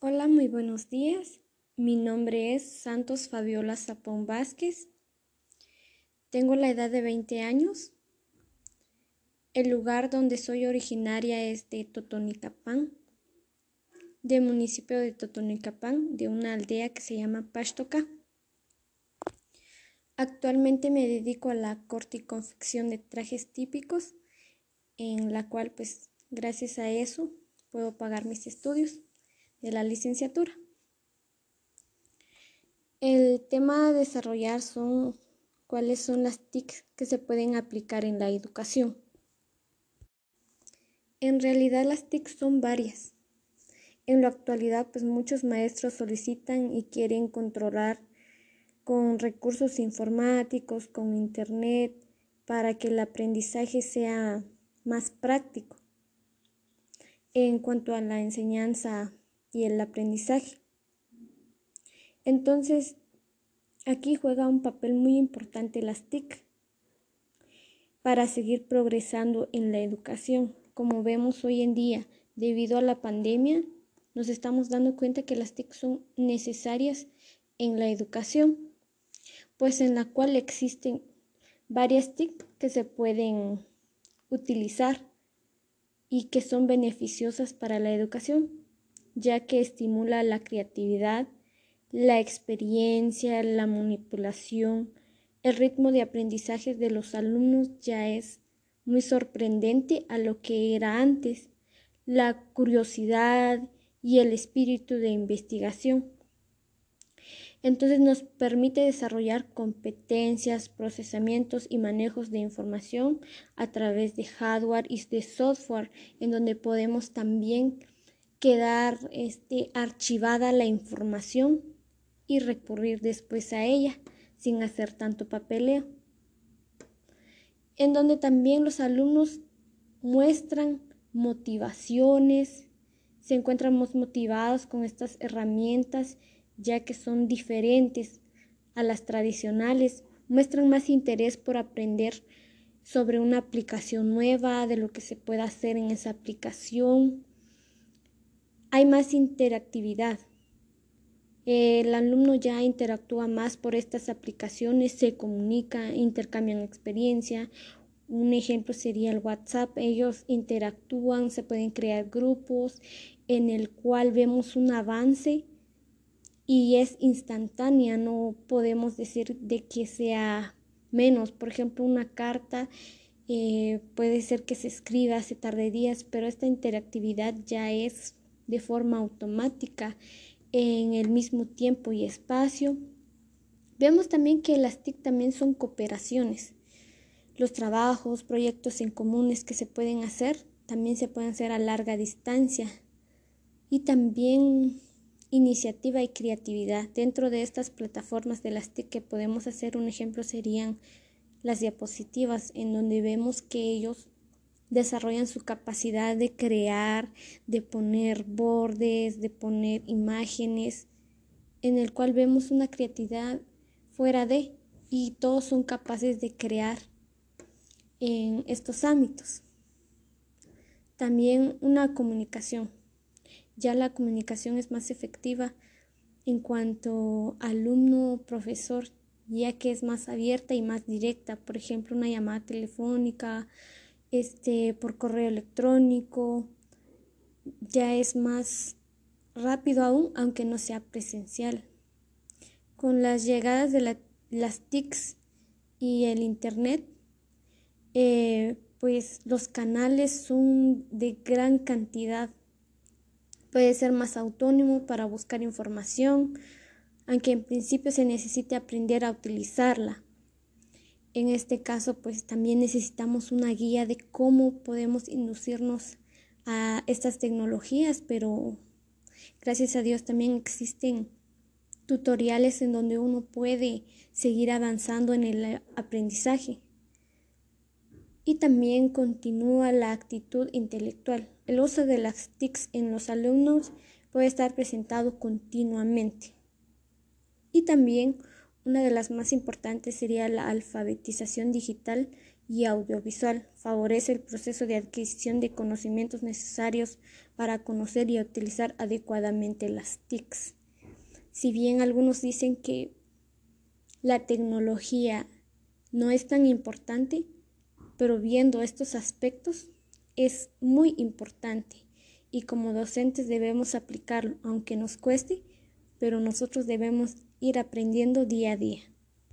Hola, muy buenos días. Mi nombre es Santos Fabiola Zapón Vázquez. Tengo la edad de 20 años. El lugar donde soy originaria es de Totonicapán, del municipio de Totonicapán, de una aldea que se llama Pastoca. Actualmente me dedico a la corte y confección de trajes típicos, en la cual pues gracias a eso puedo pagar mis estudios de la licenciatura. El tema a desarrollar son cuáles son las TIC que se pueden aplicar en la educación. En realidad las TIC son varias. En la actualidad, pues muchos maestros solicitan y quieren controlar con recursos informáticos, con internet, para que el aprendizaje sea más práctico en cuanto a la enseñanza y el aprendizaje. Entonces, aquí juega un papel muy importante las TIC para seguir progresando en la educación. Como vemos hoy en día, debido a la pandemia, nos estamos dando cuenta que las TIC son necesarias en la educación, pues en la cual existen varias TIC que se pueden utilizar y que son beneficiosas para la educación ya que estimula la creatividad, la experiencia, la manipulación. El ritmo de aprendizaje de los alumnos ya es muy sorprendente a lo que era antes. La curiosidad y el espíritu de investigación. Entonces nos permite desarrollar competencias, procesamientos y manejos de información a través de hardware y de software, en donde podemos también quedar este, archivada la información y recurrir después a ella sin hacer tanto papeleo. En donde también los alumnos muestran motivaciones, se encuentran más motivados con estas herramientas ya que son diferentes a las tradicionales, muestran más interés por aprender sobre una aplicación nueva, de lo que se puede hacer en esa aplicación hay más interactividad. El alumno ya interactúa más por estas aplicaciones, se comunica, intercambian experiencia. Un ejemplo sería el WhatsApp. Ellos interactúan, se pueden crear grupos en el cual vemos un avance y es instantánea, no podemos decir de que sea menos. Por ejemplo, una carta eh, puede ser que se escriba, hace tarde días, pero esta interactividad ya es de forma automática en el mismo tiempo y espacio. Vemos también que las TIC también son cooperaciones. Los trabajos, proyectos en comunes que se pueden hacer, también se pueden hacer a larga distancia. Y también iniciativa y creatividad. Dentro de estas plataformas de las TIC que podemos hacer, un ejemplo serían las diapositivas, en donde vemos que ellos desarrollan su capacidad de crear, de poner bordes, de poner imágenes, en el cual vemos una creatividad fuera de y todos son capaces de crear en estos ámbitos. También una comunicación. Ya la comunicación es más efectiva en cuanto alumno-profesor, ya que es más abierta y más directa. Por ejemplo, una llamada telefónica, este, por correo electrónico, ya es más rápido aún, aunque no sea presencial. Con las llegadas de las TICs y el Internet, eh, pues los canales son de gran cantidad. Puede ser más autónomo para buscar información, aunque en principio se necesite aprender a utilizarla. En este caso, pues también necesitamos una guía de cómo podemos inducirnos a estas tecnologías, pero gracias a Dios también existen tutoriales en donde uno puede seguir avanzando en el aprendizaje. Y también continúa la actitud intelectual. El uso de las TICs en los alumnos puede estar presentado continuamente. Y también una de las más importantes sería la alfabetización digital, y audiovisual. Favorece el proceso de adquisición de conocimientos necesarios para conocer y utilizar adecuadamente las TICs. Si bien algunos dicen que la tecnología no es tan importante, pero viendo estos aspectos es muy importante y como docentes debemos aplicarlo, aunque nos cueste, pero nosotros debemos ir aprendiendo día a día.